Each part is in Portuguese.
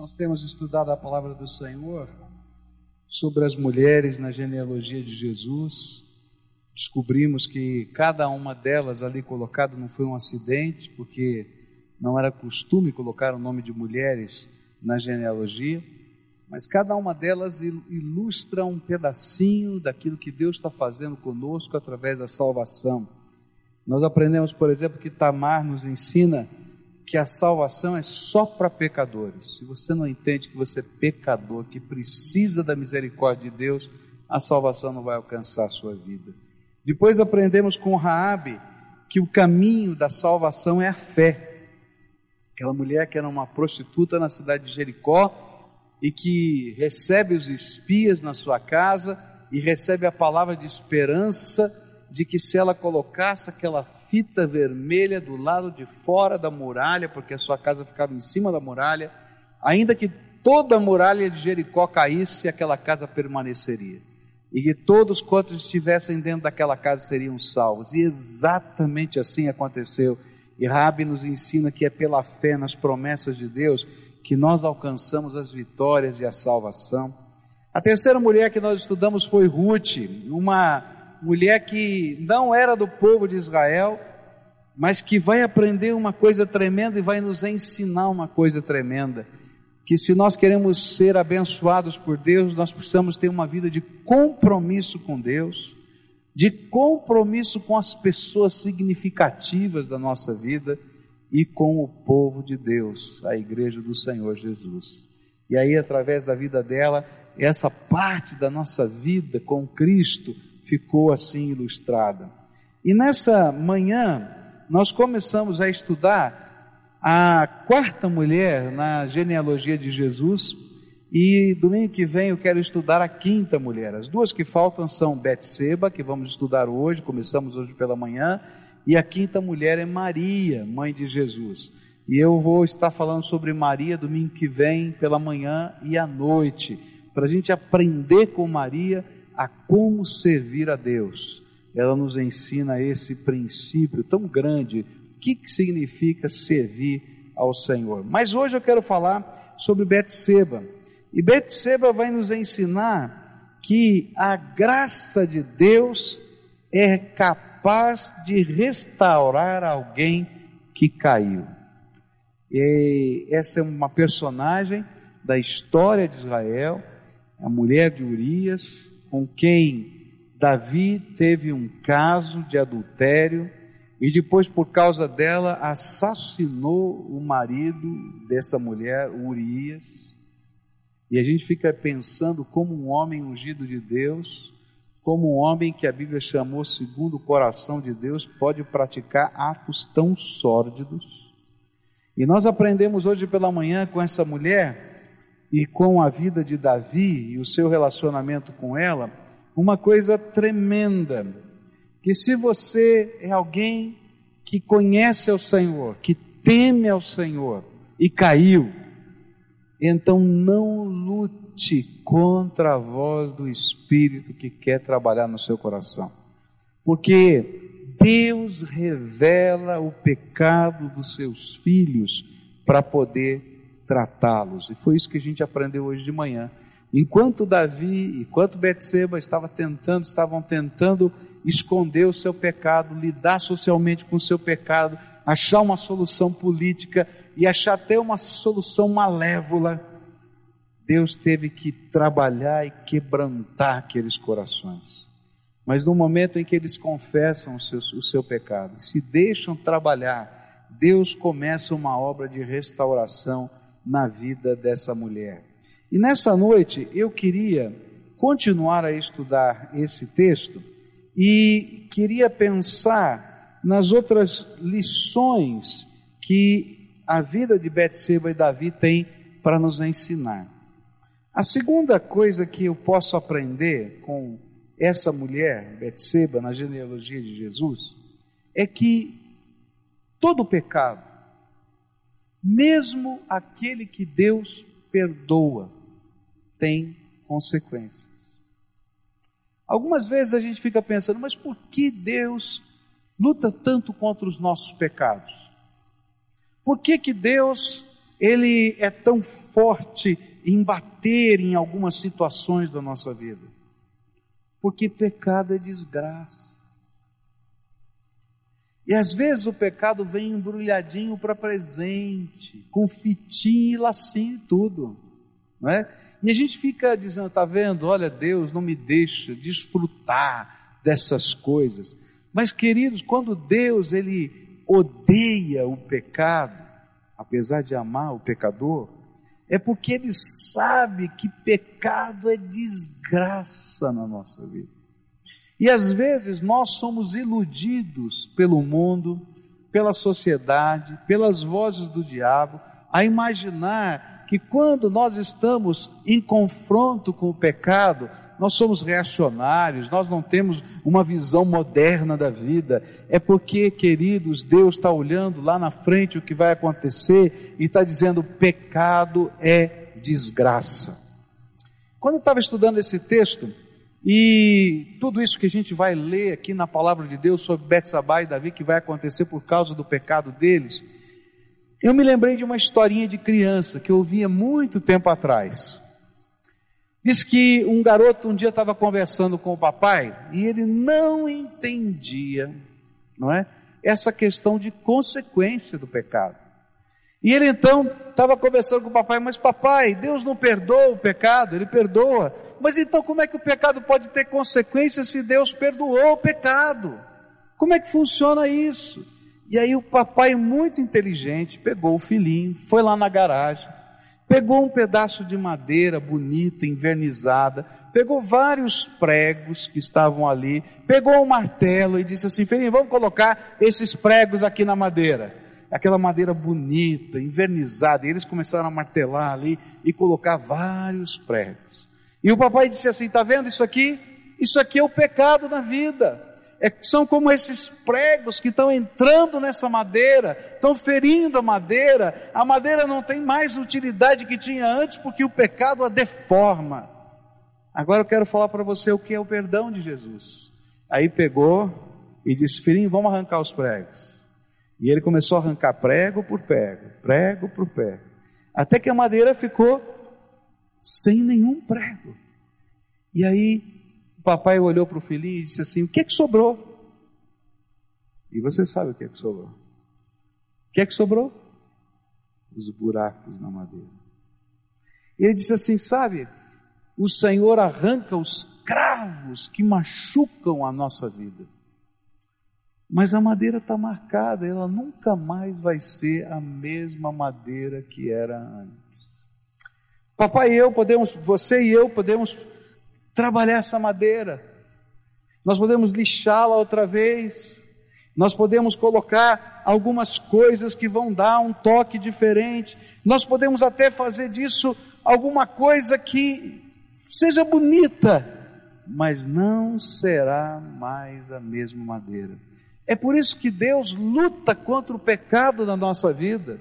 Nós temos estudado a palavra do Senhor sobre as mulheres na genealogia de Jesus. Descobrimos que cada uma delas ali colocada não foi um acidente, porque não era costume colocar o nome de mulheres na genealogia, mas cada uma delas ilustra um pedacinho daquilo que Deus está fazendo conosco através da salvação. Nós aprendemos, por exemplo, que Tamar nos ensina que a salvação é só para pecadores. Se você não entende que você é pecador, que precisa da misericórdia de Deus, a salvação não vai alcançar a sua vida. Depois aprendemos com Raabe que o caminho da salvação é a fé. Aquela mulher que era uma prostituta na cidade de Jericó e que recebe os espias na sua casa e recebe a palavra de esperança de que se ela colocasse aquela fita vermelha do lado de fora da muralha, porque a sua casa ficava em cima da muralha, ainda que toda a muralha de Jericó caísse, aquela casa permaneceria. E que todos quantos estivessem dentro daquela casa seriam salvos. E exatamente assim aconteceu. E Rabi nos ensina que é pela fé nas promessas de Deus que nós alcançamos as vitórias e a salvação. A terceira mulher que nós estudamos foi Ruth, uma mulher que não era do povo de Israel, mas que vai aprender uma coisa tremenda e vai nos ensinar uma coisa tremenda. Que se nós queremos ser abençoados por Deus, nós precisamos ter uma vida de compromisso com Deus, de compromisso com as pessoas significativas da nossa vida e com o povo de Deus, a igreja do Senhor Jesus. E aí, através da vida dela, essa parte da nossa vida com Cristo ficou assim ilustrada. E nessa manhã, nós começamos a estudar a quarta mulher na genealogia de Jesus, e domingo que vem eu quero estudar a quinta mulher. As duas que faltam são Betseba, que vamos estudar hoje, começamos hoje pela manhã, e a quinta mulher é Maria, mãe de Jesus. E eu vou estar falando sobre Maria domingo que vem, pela manhã e à noite, para a gente aprender com Maria a como servir a Deus. Ela nos ensina esse princípio tão grande, o que, que significa servir ao Senhor. Mas hoje eu quero falar sobre Betseba. E Betseba vai nos ensinar que a graça de Deus é capaz de restaurar alguém que caiu. E essa é uma personagem da história de Israel, a mulher de Urias, com quem Davi teve um caso de adultério e depois, por causa dela, assassinou o marido dessa mulher, Urias. E a gente fica pensando como um homem ungido de Deus, como um homem que a Bíblia chamou segundo o coração de Deus, pode praticar atos tão sórdidos. E nós aprendemos hoje pela manhã com essa mulher e com a vida de Davi e o seu relacionamento com ela, uma coisa tremenda, que se você é alguém que conhece ao Senhor, que teme ao Senhor e caiu, então não lute contra a voz do Espírito que quer trabalhar no seu coração. Porque Deus revela o pecado dos seus filhos para poder tratá-los. E foi isso que a gente aprendeu hoje de manhã. Enquanto Davi, enquanto Betseba estava tentando, estavam tentando esconder o seu pecado, lidar socialmente com o seu pecado, achar uma solução política e achar até uma solução malévola, Deus teve que trabalhar e quebrantar aqueles corações. Mas no momento em que eles confessam o seu, o seu pecado, se deixam trabalhar, Deus começa uma obra de restauração na vida dessa mulher. E nessa noite eu queria continuar a estudar esse texto e queria pensar nas outras lições que a vida de Betseba e Davi tem para nos ensinar. A segunda coisa que eu posso aprender com essa mulher, Betseba, na genealogia de Jesus, é que todo pecado mesmo aquele que Deus perdoa tem consequências. Algumas vezes a gente fica pensando, mas por que Deus luta tanto contra os nossos pecados? Por que, que Deus ele é tão forte em bater em algumas situações da nossa vida? Porque pecado é desgraça. E às vezes o pecado vem embrulhadinho para presente, com fitinho e lacinho e tudo, não é? E a gente fica dizendo, tá vendo? Olha, Deus não me deixa desfrutar dessas coisas. Mas queridos, quando Deus ele odeia o pecado, apesar de amar o pecador, é porque ele sabe que pecado é desgraça na nossa vida. E às vezes nós somos iludidos pelo mundo, pela sociedade, pelas vozes do diabo, a imaginar que quando nós estamos em confronto com o pecado, nós somos reacionários, nós não temos uma visão moderna da vida. É porque, queridos, Deus está olhando lá na frente o que vai acontecer e está dizendo: pecado é desgraça. Quando eu estava estudando esse texto, e tudo isso que a gente vai ler aqui na palavra de Deus sobre Betsabá e Davi, que vai acontecer por causa do pecado deles, eu me lembrei de uma historinha de criança que eu ouvia muito tempo atrás. Diz que um garoto um dia estava conversando com o papai e ele não entendia, não é? Essa questão de consequência do pecado. E ele então estava conversando com o papai, mas papai, Deus não perdoa o pecado, ele perdoa. Mas então como é que o pecado pode ter consequência se Deus perdoou o pecado? Como é que funciona isso? E aí o papai, muito inteligente, pegou o filhinho, foi lá na garagem, pegou um pedaço de madeira bonita, invernizada, pegou vários pregos que estavam ali, pegou um martelo e disse assim: Filhinho, vamos colocar esses pregos aqui na madeira. Aquela madeira bonita, invernizada, e eles começaram a martelar ali e colocar vários pregos. E o papai disse assim: Está vendo isso aqui? Isso aqui é o pecado na vida é, são como esses pregos que estão entrando nessa madeira, estão ferindo a madeira, a madeira não tem mais utilidade que tinha antes, porque o pecado a deforma. Agora eu quero falar para você o que é o perdão de Jesus. Aí pegou e disse: Filhinho, vamos arrancar os pregos. E ele começou a arrancar prego por prego, prego por prego, até que a madeira ficou sem nenhum prego. E aí o papai olhou para o filhinho e disse assim: O que é que sobrou? E você sabe o que é que sobrou. O que é que sobrou? Os buracos na madeira. Ele disse assim: Sabe, o Senhor arranca os cravos que machucam a nossa vida. Mas a madeira está marcada, ela nunca mais vai ser a mesma madeira que era antes. Papai e eu podemos, você e eu podemos trabalhar essa madeira. Nós podemos lixá-la outra vez. Nós podemos colocar algumas coisas que vão dar um toque diferente. Nós podemos até fazer disso alguma coisa que seja bonita, mas não será mais a mesma madeira. É por isso que Deus luta contra o pecado na nossa vida.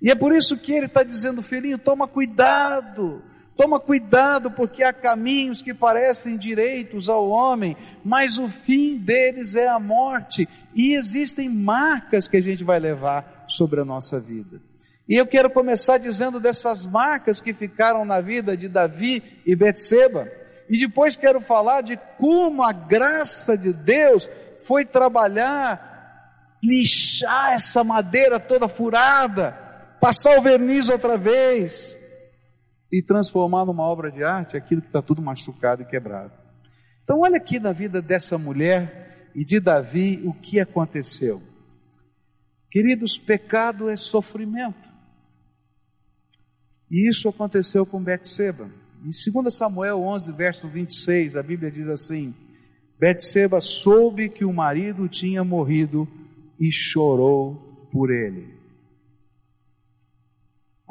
E é por isso que Ele está dizendo, filhinho, toma cuidado Toma cuidado, porque há caminhos que parecem direitos ao homem, mas o fim deles é a morte, e existem marcas que a gente vai levar sobre a nossa vida. E eu quero começar dizendo dessas marcas que ficaram na vida de Davi e Betseba, e depois quero falar de como a graça de Deus foi trabalhar, lixar essa madeira toda furada, passar o verniz outra vez, e transformar numa obra de arte aquilo que está tudo machucado e quebrado. Então, olha aqui na vida dessa mulher e de Davi o que aconteceu. Queridos, pecado é sofrimento. E isso aconteceu com Betseba. Em 2 Samuel 11, verso 26, a Bíblia diz assim: Betseba soube que o marido tinha morrido e chorou por ele.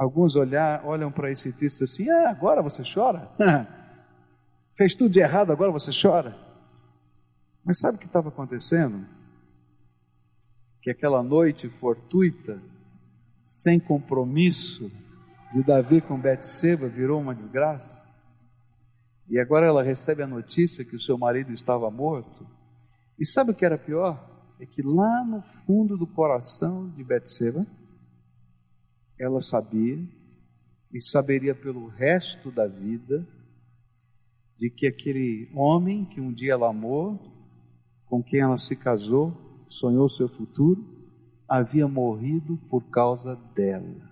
Alguns olhar, olham para esse texto assim: ah, agora você chora? Fez tudo de errado, agora você chora? Mas sabe o que estava acontecendo? Que aquela noite fortuita, sem compromisso, de Davi com Betseba virou uma desgraça. E agora ela recebe a notícia que o seu marido estava morto. E sabe o que era pior? É que lá no fundo do coração de Betseba, ela sabia e saberia pelo resto da vida de que aquele homem que um dia ela amou, com quem ela se casou, sonhou seu futuro, havia morrido por causa dela.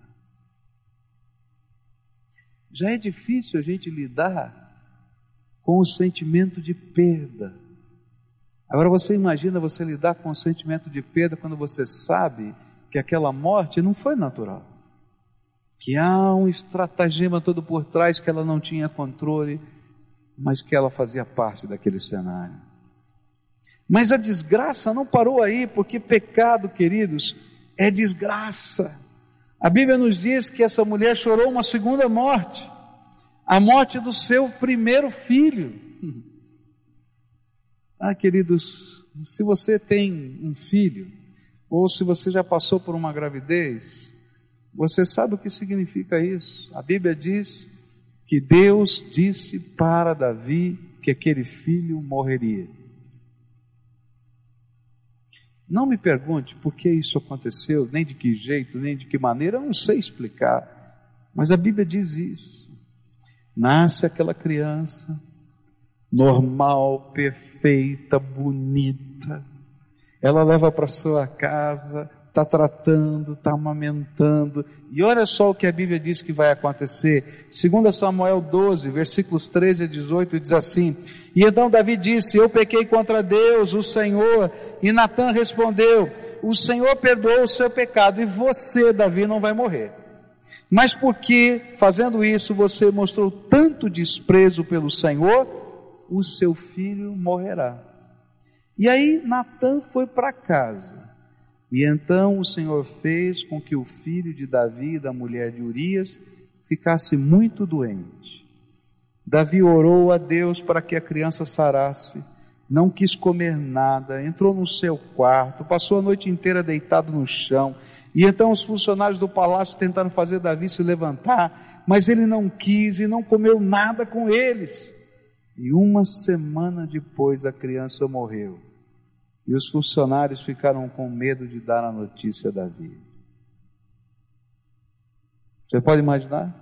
Já é difícil a gente lidar com o sentimento de perda. Agora você imagina você lidar com o sentimento de perda quando você sabe que aquela morte não foi natural. Que há um estratagema todo por trás que ela não tinha controle, mas que ela fazia parte daquele cenário. Mas a desgraça não parou aí, porque pecado, queridos, é desgraça. A Bíblia nos diz que essa mulher chorou uma segunda morte, a morte do seu primeiro filho. Ah, queridos, se você tem um filho, ou se você já passou por uma gravidez, você sabe o que significa isso? A Bíblia diz que Deus disse para Davi que aquele filho morreria. Não me pergunte por que isso aconteceu, nem de que jeito, nem de que maneira, eu não sei explicar. Mas a Bíblia diz isso. Nasce aquela criança, normal, perfeita, bonita. Ela leva para sua casa, está tratando, está amamentando. E olha só o que a Bíblia diz que vai acontecer. 2 Samuel 12, versículos 13 a 18, diz assim: E então Davi disse: Eu pequei contra Deus, o Senhor. E Natan respondeu: O Senhor perdoou o seu pecado, e você, Davi, não vai morrer. Mas porque, fazendo isso, você mostrou tanto desprezo pelo Senhor, o seu filho morrerá. E aí Natan foi para casa. E então o Senhor fez com que o filho de Davi da mulher de Urias ficasse muito doente. Davi orou a Deus para que a criança sarasse, não quis comer nada, entrou no seu quarto, passou a noite inteira deitado no chão. E então os funcionários do palácio tentaram fazer Davi se levantar, mas ele não quis e não comeu nada com eles. E uma semana depois a criança morreu. E os funcionários ficaram com medo de dar a notícia a Davi. Você pode imaginar?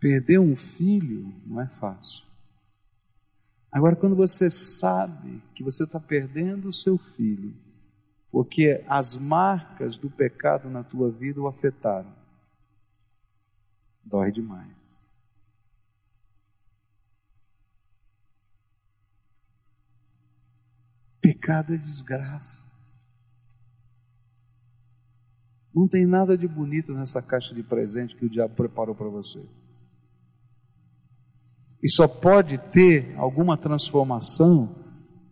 Perder um filho não é fácil. Agora, quando você sabe que você está perdendo o seu filho, porque as marcas do pecado na tua vida o afetaram, dói demais. Pecado é desgraça. Não tem nada de bonito nessa caixa de presente que o diabo preparou para você. E só pode ter alguma transformação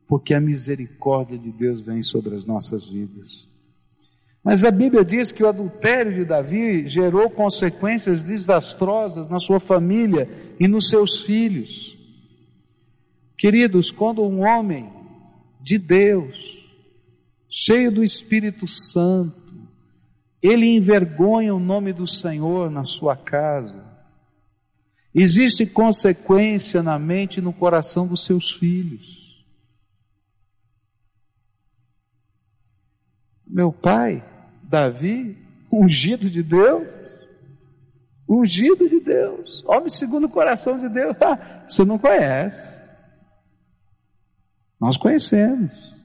porque a misericórdia de Deus vem sobre as nossas vidas. Mas a Bíblia diz que o adultério de Davi gerou consequências desastrosas na sua família e nos seus filhos. Queridos, quando um homem de Deus, cheio do Espírito Santo, ele envergonha o nome do Senhor na sua casa. Existe consequência na mente e no coração dos seus filhos. Meu pai, Davi, ungido de Deus, ungido de Deus, homem segundo o coração de Deus, você não conhece. Nós conhecemos.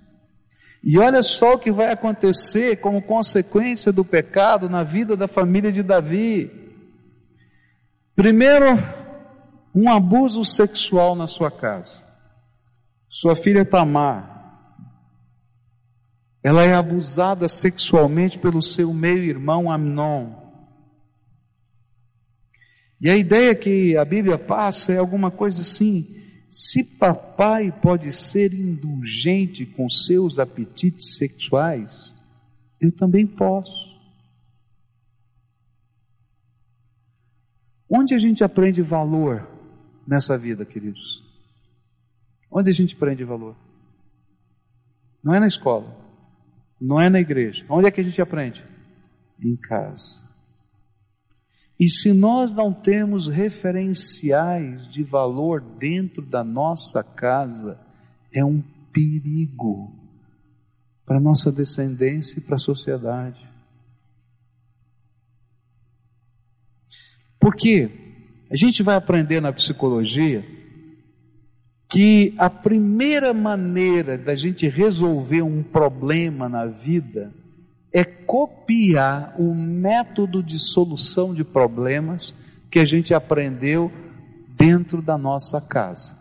E olha só o que vai acontecer como consequência do pecado na vida da família de Davi. Primeiro, um abuso sexual na sua casa. Sua filha Tamar, ela é abusada sexualmente pelo seu meio-irmão Amnon. E a ideia que a Bíblia passa é alguma coisa assim, se papai pode ser indulgente com seus apetites sexuais, eu também posso. Onde a gente aprende valor nessa vida, queridos? Onde a gente aprende valor? Não é na escola, não é na igreja. Onde é que a gente aprende? Em casa. E se nós não temos referenciais de valor dentro da nossa casa, é um perigo para a nossa descendência e para a sociedade. Porque a gente vai aprender na psicologia que a primeira maneira da gente resolver um problema na vida é copiar o método de solução de problemas que a gente aprendeu dentro da nossa casa.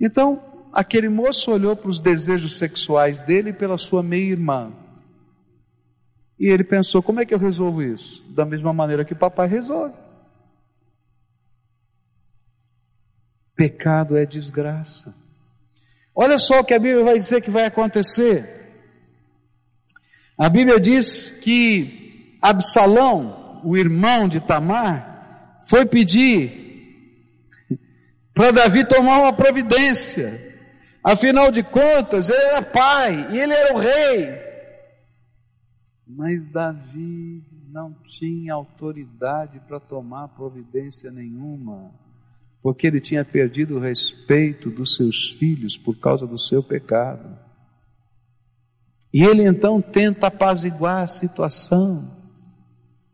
Então, aquele moço olhou para os desejos sexuais dele e pela sua meia-irmã. E ele pensou: como é que eu resolvo isso? Da mesma maneira que papai resolve. Pecado é desgraça. Olha só o que a Bíblia vai dizer que vai acontecer. A Bíblia diz que Absalão, o irmão de Tamar, foi pedir para Davi tomar uma providência. Afinal de contas, ele era pai e ele era o rei. Mas Davi não tinha autoridade para tomar providência nenhuma, porque ele tinha perdido o respeito dos seus filhos por causa do seu pecado. E ele então tenta apaziguar a situação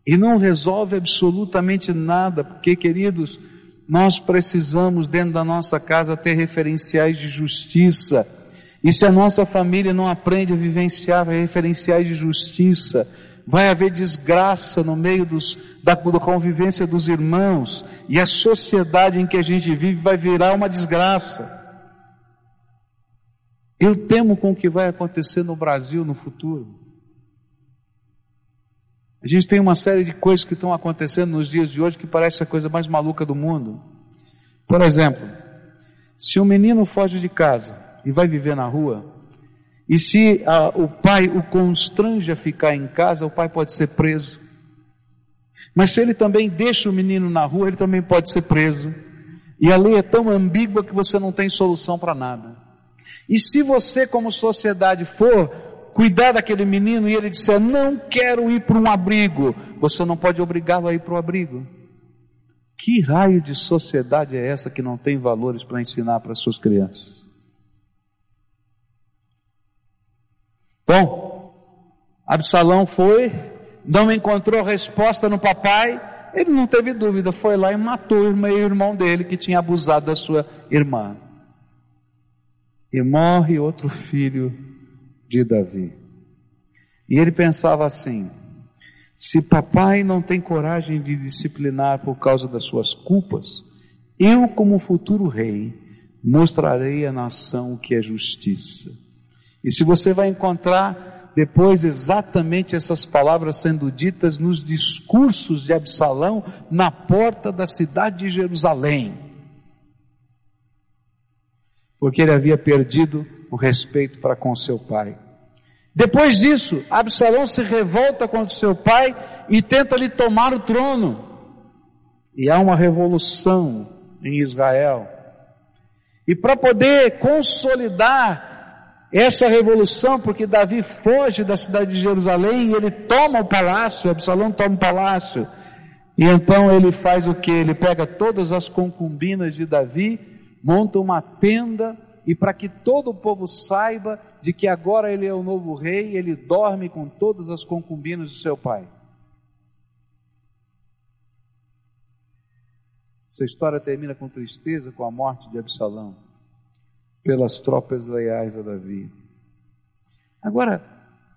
e não resolve absolutamente nada, porque, queridos, nós precisamos dentro da nossa casa ter referenciais de justiça. E se a nossa família não aprende a vivenciar referenciais de justiça, vai haver desgraça no meio dos, da, da convivência dos irmãos, e a sociedade em que a gente vive vai virar uma desgraça. Eu temo com o que vai acontecer no Brasil no futuro. A gente tem uma série de coisas que estão acontecendo nos dias de hoje que parece a coisa mais maluca do mundo. Por exemplo, se um menino foge de casa e vai viver na rua, e se a, o pai o constrange a ficar em casa, o pai pode ser preso. Mas se ele também deixa o menino na rua, ele também pode ser preso. E a lei é tão ambígua que você não tem solução para nada. E se você, como sociedade, for cuidar daquele menino e ele disser, não quero ir para um abrigo, você não pode obrigá-lo a ir para o abrigo. Que raio de sociedade é essa que não tem valores para ensinar para suas crianças? Bom, Absalão foi, não encontrou resposta no papai, ele não teve dúvida, foi lá e matou o irmão dele que tinha abusado da sua irmã e morre outro filho de Davi. E ele pensava assim: se papai não tem coragem de disciplinar por causa das suas culpas, eu, como futuro rei, mostrarei à nação o que é justiça. E se você vai encontrar depois exatamente essas palavras sendo ditas nos discursos de Absalão na porta da cidade de Jerusalém porque ele havia perdido o respeito para com seu pai. Depois disso, Absalão se revolta contra seu pai e tenta lhe tomar o trono. E há uma revolução em Israel. E para poder consolidar essa revolução, porque Davi foge da cidade de Jerusalém e ele toma o palácio, Absalão toma o palácio. E então ele faz o que? Ele pega todas as concubinas de Davi monta uma tenda e para que todo o povo saiba de que agora ele é o novo rei, ele dorme com todas as concubinas de seu pai. Essa história termina com tristeza com a morte de Absalão pelas tropas leais a Davi. Agora,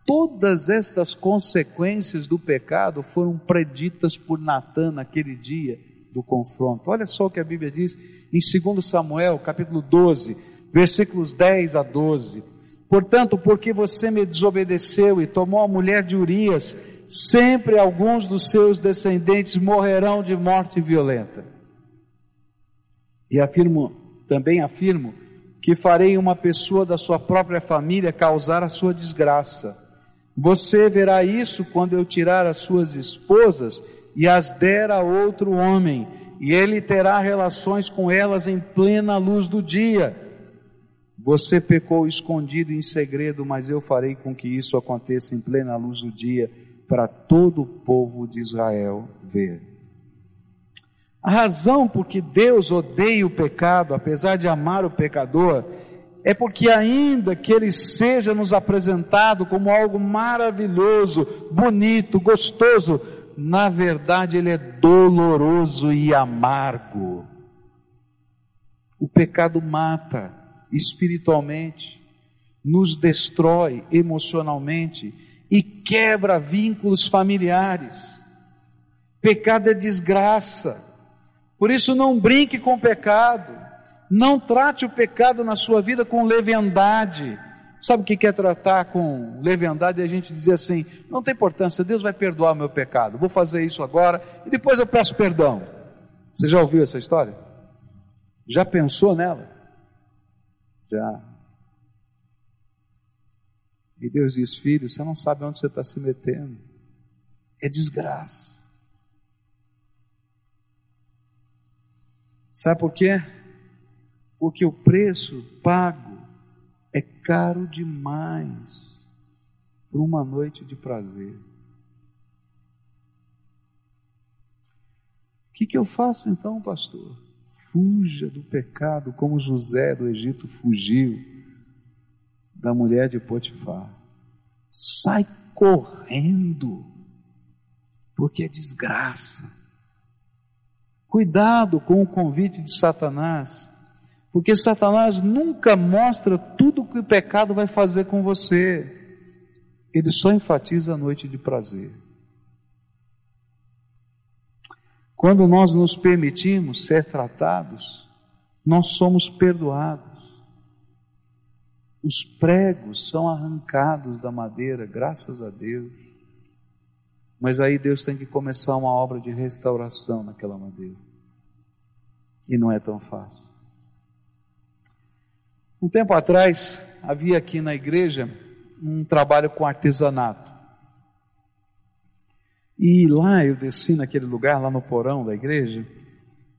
todas essas consequências do pecado foram preditas por Natan naquele dia do confronto. Olha só o que a Bíblia diz em 2 Samuel, capítulo 12, versículos 10 a 12. Portanto, porque você me desobedeceu e tomou a mulher de Urias, sempre alguns dos seus descendentes morrerão de morte violenta. E afirmo, também afirmo, que farei uma pessoa da sua própria família causar a sua desgraça. Você verá isso quando eu tirar as suas esposas e as der a outro homem, e ele terá relações com elas em plena luz do dia. Você pecou escondido em segredo, mas eu farei com que isso aconteça em plena luz do dia, para todo o povo de Israel ver. A razão por que Deus odeia o pecado, apesar de amar o pecador, é porque ainda que ele seja nos apresentado como algo maravilhoso, bonito, gostoso, na verdade, ele é doloroso e amargo. O pecado mata espiritualmente, nos destrói emocionalmente e quebra vínculos familiares. Pecado é desgraça. Por isso não brinque com o pecado. Não trate o pecado na sua vida com leviandade. Sabe o que é tratar com leviandade? É a gente dizer assim: não tem importância, Deus vai perdoar o meu pecado. Vou fazer isso agora e depois eu peço perdão. Você já ouviu essa história? Já pensou nela? Já. E Deus diz: Filho, você não sabe onde você está se metendo. É desgraça. Sabe por quê? Porque o preço pago é caro demais por uma noite de prazer. O que, que eu faço então, pastor? Fuja do pecado como José do Egito fugiu da mulher de Potifar. Sai correndo, porque é desgraça. Cuidado com o convite de Satanás, porque Satanás nunca mostra tudo o que o pecado vai fazer com você. Ele só enfatiza a noite de prazer. Quando nós nos permitimos ser tratados, nós somos perdoados. Os pregos são arrancados da madeira, graças a Deus. Mas aí Deus tem que começar uma obra de restauração naquela madeira. E não é tão fácil. Um tempo atrás, havia aqui na igreja um trabalho com artesanato. E lá eu desci naquele lugar, lá no porão da igreja,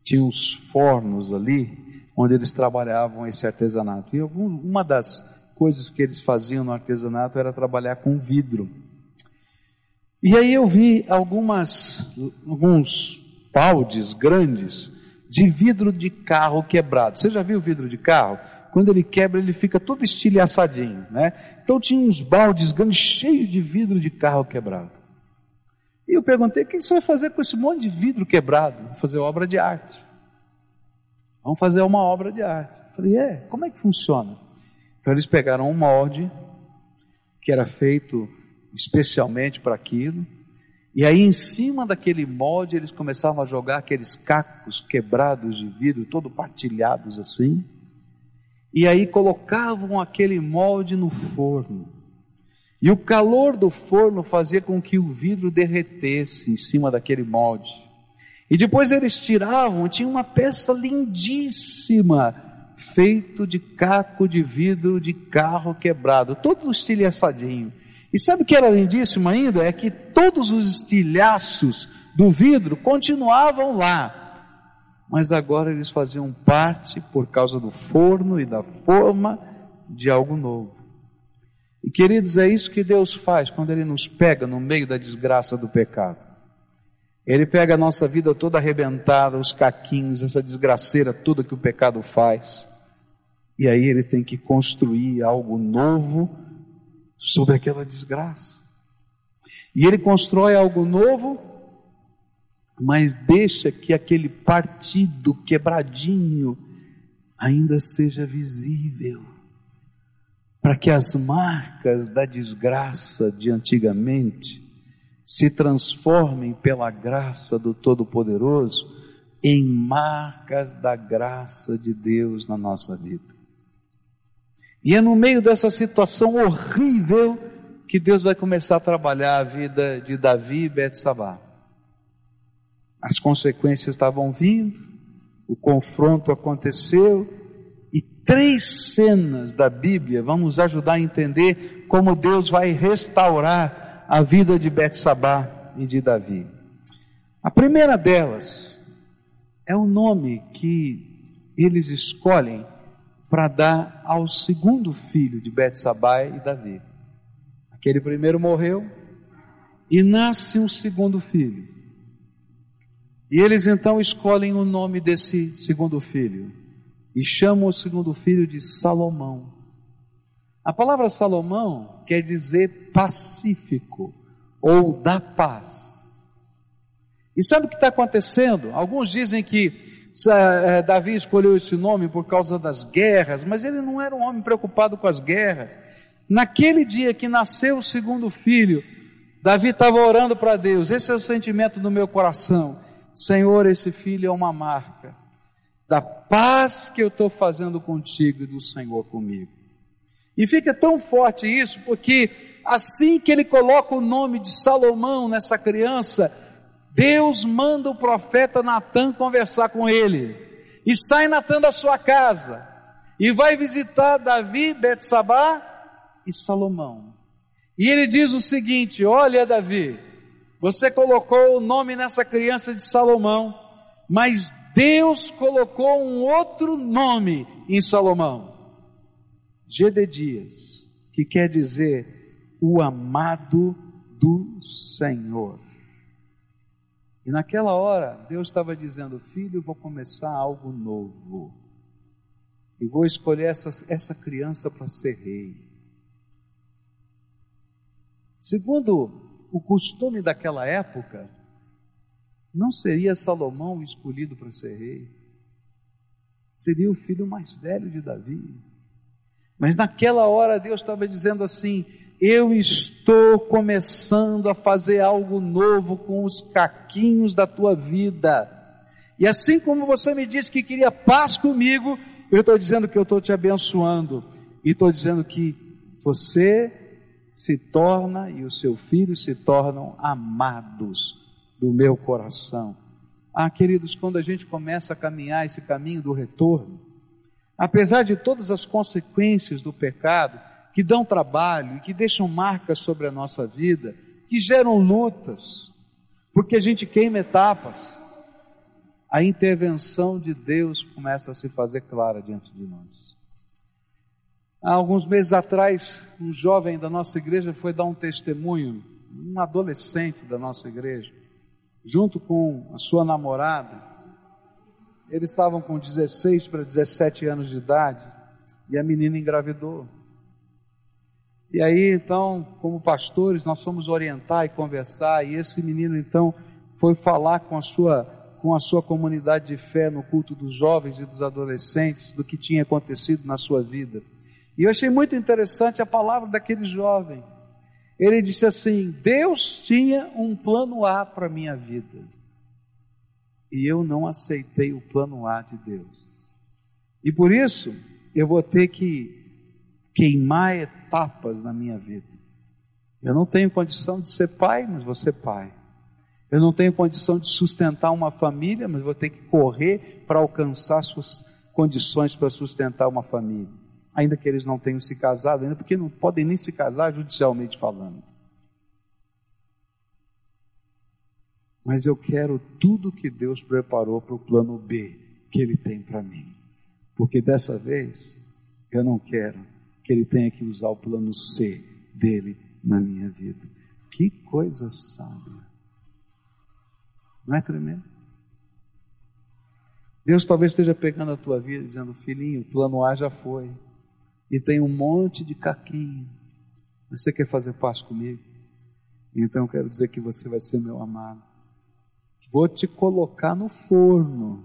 tinha uns fornos ali, onde eles trabalhavam esse artesanato. E algum, uma das coisas que eles faziam no artesanato era trabalhar com vidro. E aí eu vi algumas, alguns baldes grandes de vidro de carro quebrado. Você já viu vidro de carro? Quando ele quebra, ele fica todo estilhaçadinho, né? Então tinha uns baldes grandes cheios de vidro de carro quebrado. E eu perguntei: o que você vai fazer com esse monte de vidro quebrado? Vou fazer obra de arte. Vamos fazer uma obra de arte. Eu falei, é, como é que funciona? Então eles pegaram um molde que era feito especialmente para aquilo, e aí em cima daquele molde eles começavam a jogar aqueles cacos quebrados de vidro, todo partilhados assim, e aí colocavam aquele molde no forno. E o calor do forno fazia com que o vidro derretesse em cima daquele molde. E depois eles tiravam, tinha uma peça lindíssima, feito de caco de vidro de carro quebrado, todo estilhaçadinho. E sabe o que era lindíssimo ainda? É que todos os estilhaços do vidro continuavam lá. Mas agora eles faziam parte, por causa do forno e da forma, de algo novo. E queridos, é isso que Deus faz quando Ele nos pega no meio da desgraça do pecado. Ele pega a nossa vida toda arrebentada, os caquinhos, essa desgraceira toda que o pecado faz. E aí ele tem que construir algo novo sobre aquela desgraça. E ele constrói algo novo, mas deixa que aquele partido quebradinho ainda seja visível, para que as marcas da desgraça de antigamente se transformem pela graça do Todo-Poderoso em marcas da graça de Deus na nossa vida. E é no meio dessa situação horrível que Deus vai começar a trabalhar a vida de Davi e Betsabá. As consequências estavam vindo, o confronto aconteceu, e três cenas da Bíblia vão nos ajudar a entender como Deus vai restaurar a vida de Betsabá e de Davi. A primeira delas é o nome que eles escolhem para dar ao segundo filho de Betsabá e Davi. Aquele primeiro morreu e nasce um segundo filho. E eles então escolhem o nome desse segundo filho e chamam o segundo filho de Salomão. A palavra Salomão quer dizer pacífico ou da paz. E sabe o que está acontecendo? Alguns dizem que eh, Davi escolheu esse nome por causa das guerras, mas ele não era um homem preocupado com as guerras. Naquele dia que nasceu o segundo filho, Davi estava orando para Deus. Esse é o sentimento do meu coração. Senhor, esse filho é uma marca da paz que eu estou fazendo contigo e do Senhor comigo. E fica tão forte isso, porque assim que ele coloca o nome de Salomão nessa criança, Deus manda o profeta Natan conversar com ele. E sai Natan da sua casa e vai visitar Davi, Betsabá e Salomão. E ele diz o seguinte: Olha, Davi, você colocou o nome nessa criança de Salomão, mas Deus colocou um outro nome em Salomão. Gededias, que quer dizer o amado do Senhor. E naquela hora, Deus estava dizendo: Filho, vou começar algo novo. E vou escolher essa, essa criança para ser rei. Segundo o costume daquela época, não seria Salomão escolhido para ser rei, seria o filho mais velho de Davi. Mas naquela hora Deus estava dizendo assim: eu estou começando a fazer algo novo com os caquinhos da tua vida. E assim como você me disse que queria paz comigo, eu estou dizendo que eu estou te abençoando. E estou dizendo que você se torna e o seu filho se tornam amados do meu coração. Ah, queridos, quando a gente começa a caminhar esse caminho do retorno, apesar de todas as consequências do pecado, que dão trabalho e que deixam marcas sobre a nossa vida, que geram lutas, porque a gente queima etapas, a intervenção de Deus começa a se fazer clara diante de nós. Há alguns meses atrás, um jovem da nossa igreja foi dar um testemunho, um adolescente da nossa igreja, junto com a sua namorada, eles estavam com 16 para 17 anos de idade e a menina engravidou. E aí, então, como pastores, nós fomos orientar e conversar, e esse menino, então, foi falar com a sua, com a sua comunidade de fé no culto dos jovens e dos adolescentes, do que tinha acontecido na sua vida. E eu achei muito interessante a palavra daquele jovem. Ele disse assim: Deus tinha um plano A para a minha vida e eu não aceitei o plano A de Deus. E por isso eu vou ter que queimar etapas na minha vida. Eu não tenho condição de ser pai, mas vou ser pai. Eu não tenho condição de sustentar uma família, mas vou ter que correr para alcançar suas condições para sustentar uma família. Ainda que eles não tenham se casado ainda, porque não podem nem se casar judicialmente falando. mas eu quero tudo que Deus preparou para o plano B que Ele tem para mim. Porque dessa vez eu não quero que Ele tenha que usar o plano C dele na minha vida. Que coisa sábia. Não é tremendo? Deus talvez esteja pegando a tua vida dizendo, filhinho, o plano A já foi. E tem um monte de caquinho. Você quer fazer paz comigo? Então eu quero dizer que você vai ser meu amado vou te colocar no forno,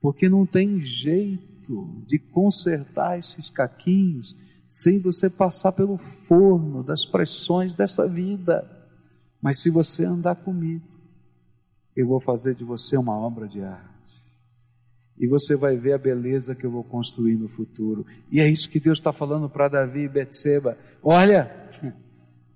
porque não tem jeito de consertar esses caquinhos sem você passar pelo forno das pressões dessa vida. Mas se você andar comigo, eu vou fazer de você uma obra de arte. E você vai ver a beleza que eu vou construir no futuro. E é isso que Deus está falando para Davi e Betseba. Olha,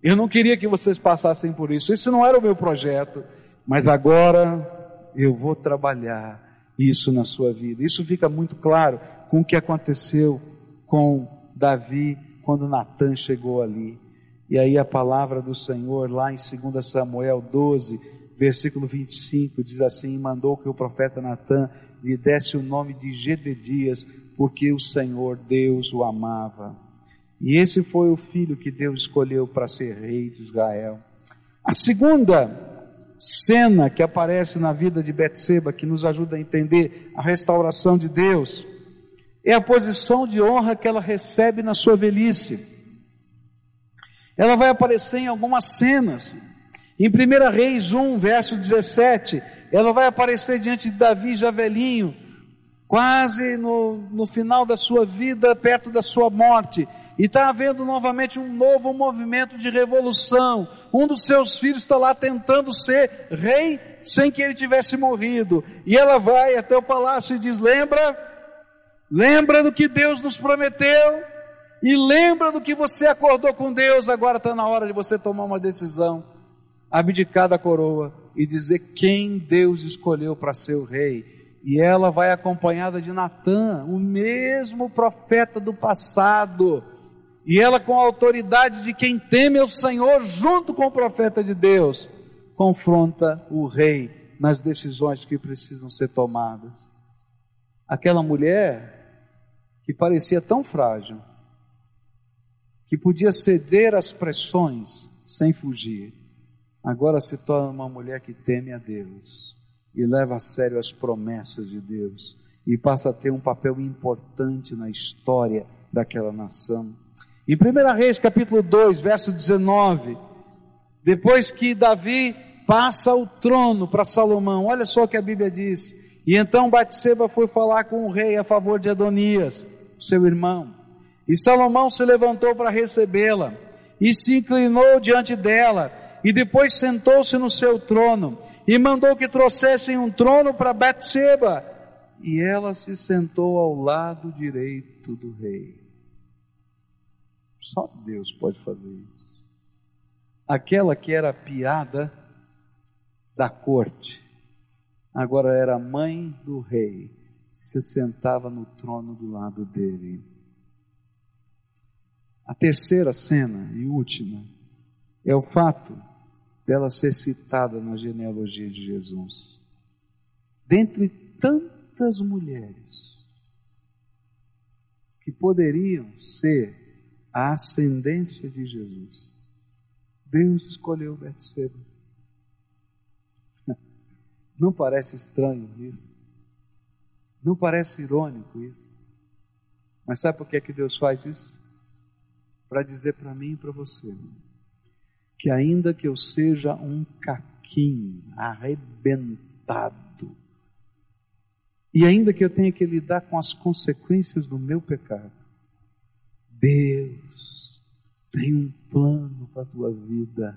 eu não queria que vocês passassem por isso. Isso não era o meu projeto. Mas agora eu vou trabalhar isso na sua vida. Isso fica muito claro com o que aconteceu com Davi quando Natan chegou ali. E aí a palavra do Senhor, lá em 2 Samuel 12, versículo 25, diz assim: Mandou que o profeta Natan lhe desse o nome de Gededias, porque o Senhor Deus o amava. E esse foi o filho que Deus escolheu para ser rei de Israel. A segunda cena que aparece na vida de Betseba, que nos ajuda a entender a restauração de Deus, é a posição de honra que ela recebe na sua velhice. Ela vai aparecer em algumas cenas. Em 1 Reis 1, verso 17, ela vai aparecer diante de Davi já velhinho, quase no, no final da sua vida, perto da sua morte. E está havendo novamente um novo movimento de revolução. Um dos seus filhos está lá tentando ser rei sem que ele tivesse morrido. E ela vai até o palácio e diz: Lembra? Lembra do que Deus nos prometeu? E lembra do que você acordou com Deus? Agora está na hora de você tomar uma decisão, abdicar da coroa e dizer quem Deus escolheu para ser o rei. E ela vai acompanhada de Natã, o mesmo profeta do passado. E ela, com a autoridade de quem teme o Senhor, junto com o profeta de Deus, confronta o rei nas decisões que precisam ser tomadas. Aquela mulher que parecia tão frágil, que podia ceder às pressões sem fugir, agora se torna uma mulher que teme a Deus e leva a sério as promessas de Deus e passa a ter um papel importante na história daquela nação. Em 1 Reis, capítulo 2, verso 19, depois que Davi passa o trono para Salomão, olha só o que a Bíblia diz. E então Batseba foi falar com o rei a favor de Adonias, seu irmão. E Salomão se levantou para recebê-la e se inclinou diante dela e depois sentou-se no seu trono e mandou que trouxessem um trono para Batseba e ela se sentou ao lado direito do rei. Só Deus pode fazer isso. Aquela que era piada da corte, agora era mãe do rei, se sentava no trono do lado dele. A terceira cena e última é o fato dela ser citada na genealogia de Jesus. Dentre tantas mulheres que poderiam ser a ascendência de Jesus. Deus escolheu Betseba. Não parece estranho isso? Não parece irônico isso? Mas sabe por que é que Deus faz isso? Para dizer para mim e para você que ainda que eu seja um caquinho arrebentado, e ainda que eu tenha que lidar com as consequências do meu pecado, Deus tem um plano para a tua vida,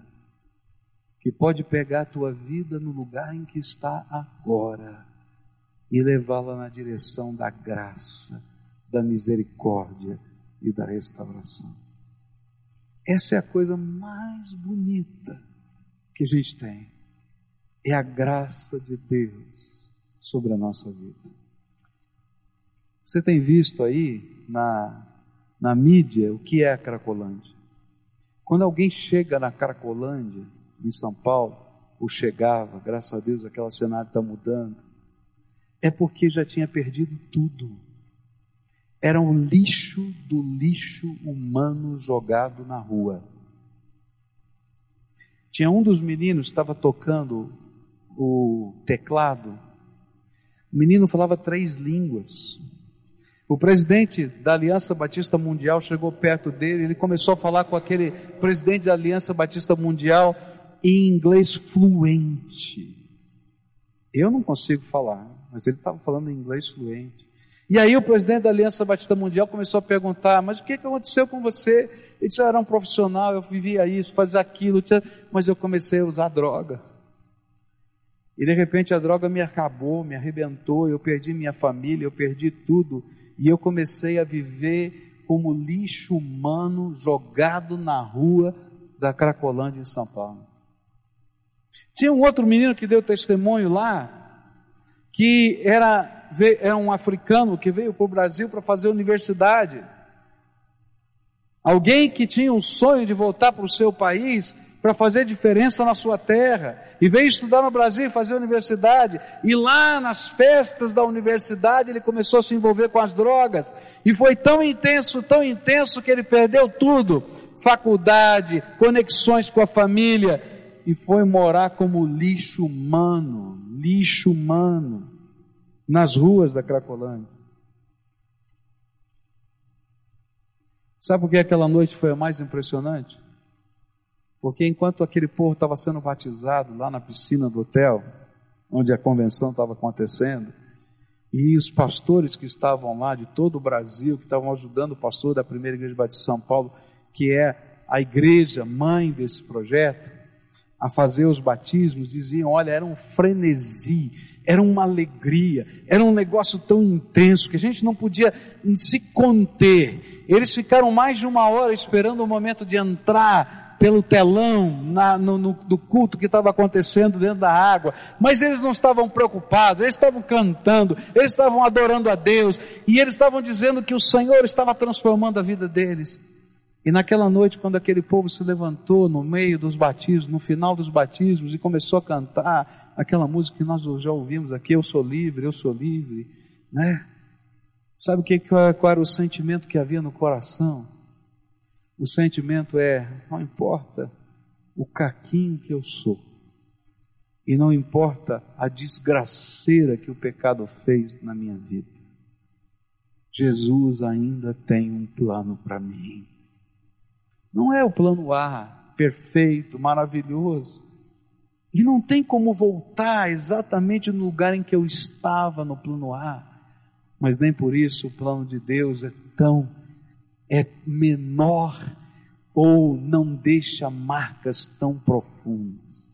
que pode pegar a tua vida no lugar em que está agora e levá-la na direção da graça, da misericórdia e da restauração. Essa é a coisa mais bonita que a gente tem. É a graça de Deus sobre a nossa vida. Você tem visto aí na na mídia o que é a Cracolândia. Quando alguém chega na Cracolândia, em São Paulo, ou chegava, graças a Deus aquele cenário está mudando, é porque já tinha perdido tudo. Era um lixo do lixo humano jogado na rua. Tinha um dos meninos estava tocando o teclado. O menino falava três línguas. O presidente da Aliança Batista Mundial chegou perto dele, ele começou a falar com aquele presidente da Aliança Batista Mundial em inglês fluente. Eu não consigo falar, mas ele estava falando em inglês fluente. E aí o presidente da Aliança Batista Mundial começou a perguntar, mas o que aconteceu com você? Ele disse, eu era um profissional, eu vivia isso, fazia aquilo, mas eu comecei a usar droga. E de repente a droga me acabou, me arrebentou, eu perdi minha família, eu perdi tudo e eu comecei a viver como lixo humano jogado na rua da Cracolândia em São Paulo. Tinha um outro menino que deu testemunho lá, que era, era um africano que veio para o Brasil para fazer universidade. Alguém que tinha um sonho de voltar para o seu país para fazer diferença na sua terra. E veio estudar no Brasil, fazer universidade. E lá nas festas da universidade ele começou a se envolver com as drogas. E foi tão intenso, tão intenso que ele perdeu tudo: faculdade, conexões com a família. E foi morar como lixo humano, lixo humano, nas ruas da Cracolândia. Sabe por que aquela noite foi a mais impressionante? Porque enquanto aquele povo estava sendo batizado lá na piscina do hotel, onde a convenção estava acontecendo, e os pastores que estavam lá de todo o Brasil, que estavam ajudando o pastor da primeira igreja batista de São Paulo, que é a igreja mãe desse projeto, a fazer os batismos, diziam: olha, era um frenesi, era uma alegria, era um negócio tão intenso que a gente não podia se conter. Eles ficaram mais de uma hora esperando o momento de entrar pelo telão na, no, no, do culto que estava acontecendo dentro da água, mas eles não estavam preocupados, eles estavam cantando, eles estavam adorando a Deus, e eles estavam dizendo que o Senhor estava transformando a vida deles. E naquela noite, quando aquele povo se levantou no meio dos batismos, no final dos batismos, e começou a cantar aquela música que nós já ouvimos aqui, Eu sou livre, eu sou livre, né? Sabe o que, qual era o sentimento que havia no coração? O sentimento é: não importa o caquinho que eu sou, e não importa a desgraceira que o pecado fez na minha vida, Jesus ainda tem um plano para mim. Não é o plano A, perfeito, maravilhoso. E não tem como voltar exatamente no lugar em que eu estava no plano A. Mas nem por isso o plano de Deus é tão é menor ou não deixa marcas tão profundas.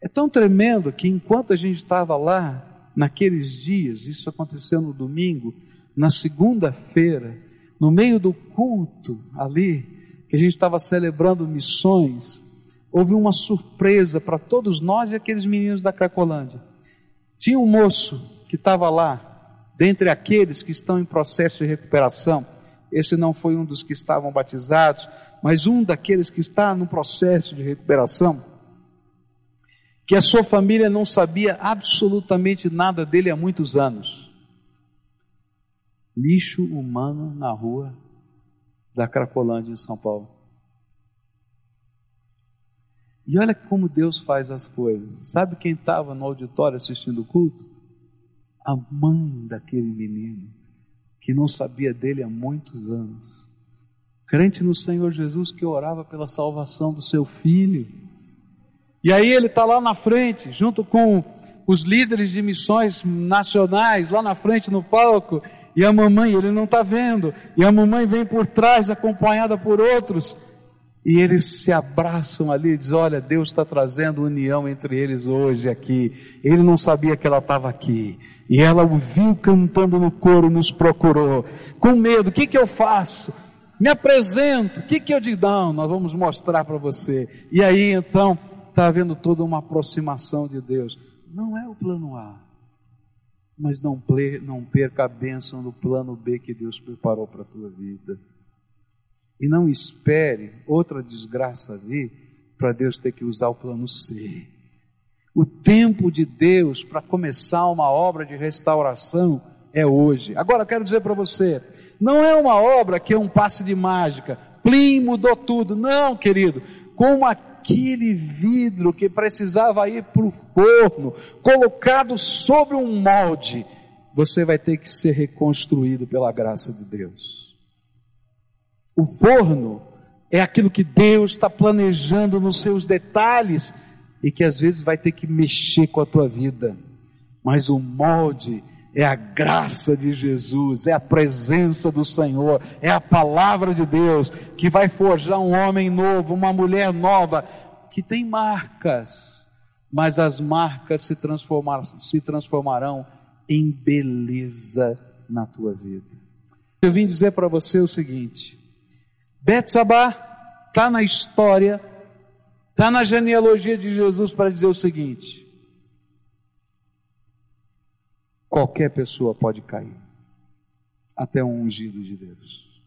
É tão tremendo que enquanto a gente estava lá, naqueles dias, isso aconteceu no domingo, na segunda-feira, no meio do culto ali, que a gente estava celebrando missões, houve uma surpresa para todos nós e aqueles meninos da Cracolândia. Tinha um moço que estava lá, dentre aqueles que estão em processo de recuperação, esse não foi um dos que estavam batizados, mas um daqueles que está no processo de recuperação, que a sua família não sabia absolutamente nada dele há muitos anos. Lixo humano na rua da Cracolândia em São Paulo. E olha como Deus faz as coisas. Sabe quem estava no auditório assistindo o culto? A mãe daquele menino que não sabia dele há muitos anos. Crente no Senhor Jesus que orava pela salvação do seu filho. E aí ele está lá na frente, junto com os líderes de missões nacionais, lá na frente no palco, e a mamãe, ele não está vendo, e a mamãe vem por trás, acompanhada por outros, e eles se abraçam ali e dizem: Olha, Deus está trazendo união entre eles hoje aqui. Ele não sabia que ela estava aqui. E ela o viu cantando no coro, nos procurou. Com medo, o que, que eu faço? Me apresento, o que, que eu digo? Não, nós vamos mostrar para você. E aí então, está havendo toda uma aproximação de Deus. Não é o plano A, mas não, não perca a bênção do plano B que Deus preparou para a tua vida. E não espere outra desgraça vir para Deus ter que usar o plano C. O tempo de Deus para começar uma obra de restauração é hoje. Agora eu quero dizer para você, não é uma obra que é um passe de mágica. Plim, mudou tudo. Não, querido. Como aquele vidro que precisava ir para o forno, colocado sobre um molde, você vai ter que ser reconstruído pela graça de Deus. O forno é aquilo que Deus está planejando nos seus detalhes e que às vezes vai ter que mexer com a tua vida. Mas o molde é a graça de Jesus, é a presença do Senhor, é a palavra de Deus que vai forjar um homem novo, uma mulher nova, que tem marcas, mas as marcas se, transformar, se transformarão em beleza na tua vida. Eu vim dizer para você o seguinte: Betsabá está na história, está na genealogia de Jesus para dizer o seguinte: qualquer pessoa pode cair, até um ungido de Deus.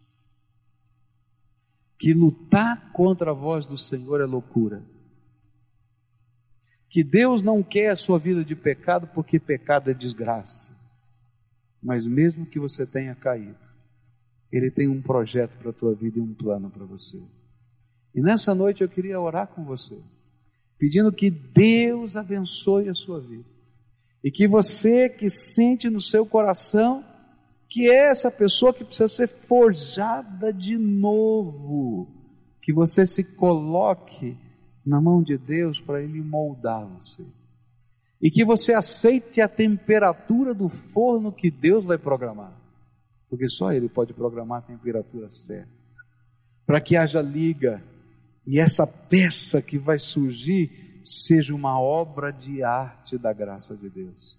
Que lutar contra a voz do Senhor é loucura. Que Deus não quer a sua vida de pecado porque pecado é desgraça. Mas mesmo que você tenha caído, ele tem um projeto para a tua vida e um plano para você. E nessa noite eu queria orar com você, pedindo que Deus abençoe a sua vida. E que você que sente no seu coração que é essa pessoa que precisa ser forjada de novo, que você se coloque na mão de Deus para Ele moldar você. E que você aceite a temperatura do forno que Deus vai programar. Porque só Ele pode programar a temperatura certa. Para que haja liga e essa peça que vai surgir seja uma obra de arte da graça de Deus.